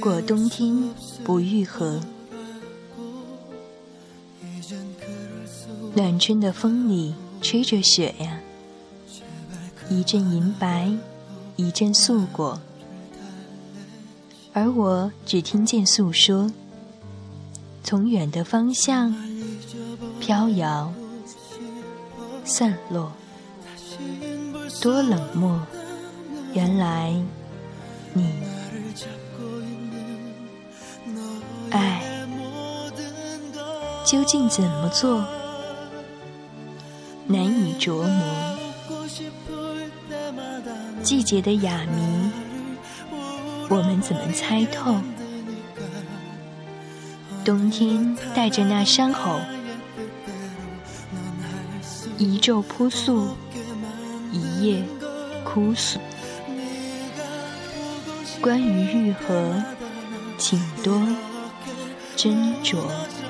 果冬天不愈合，暖春的风里吹着雪呀，一阵银白，一阵素裹，而我只听见诉说，从远的方向飘摇散落，多冷漠，原来你。爱究竟怎么做，难以琢磨。季节的哑谜，我们怎么猜透？冬天带着那伤口，一昼扑朔，一夜哭诉。关于愈合，请多。斟酌。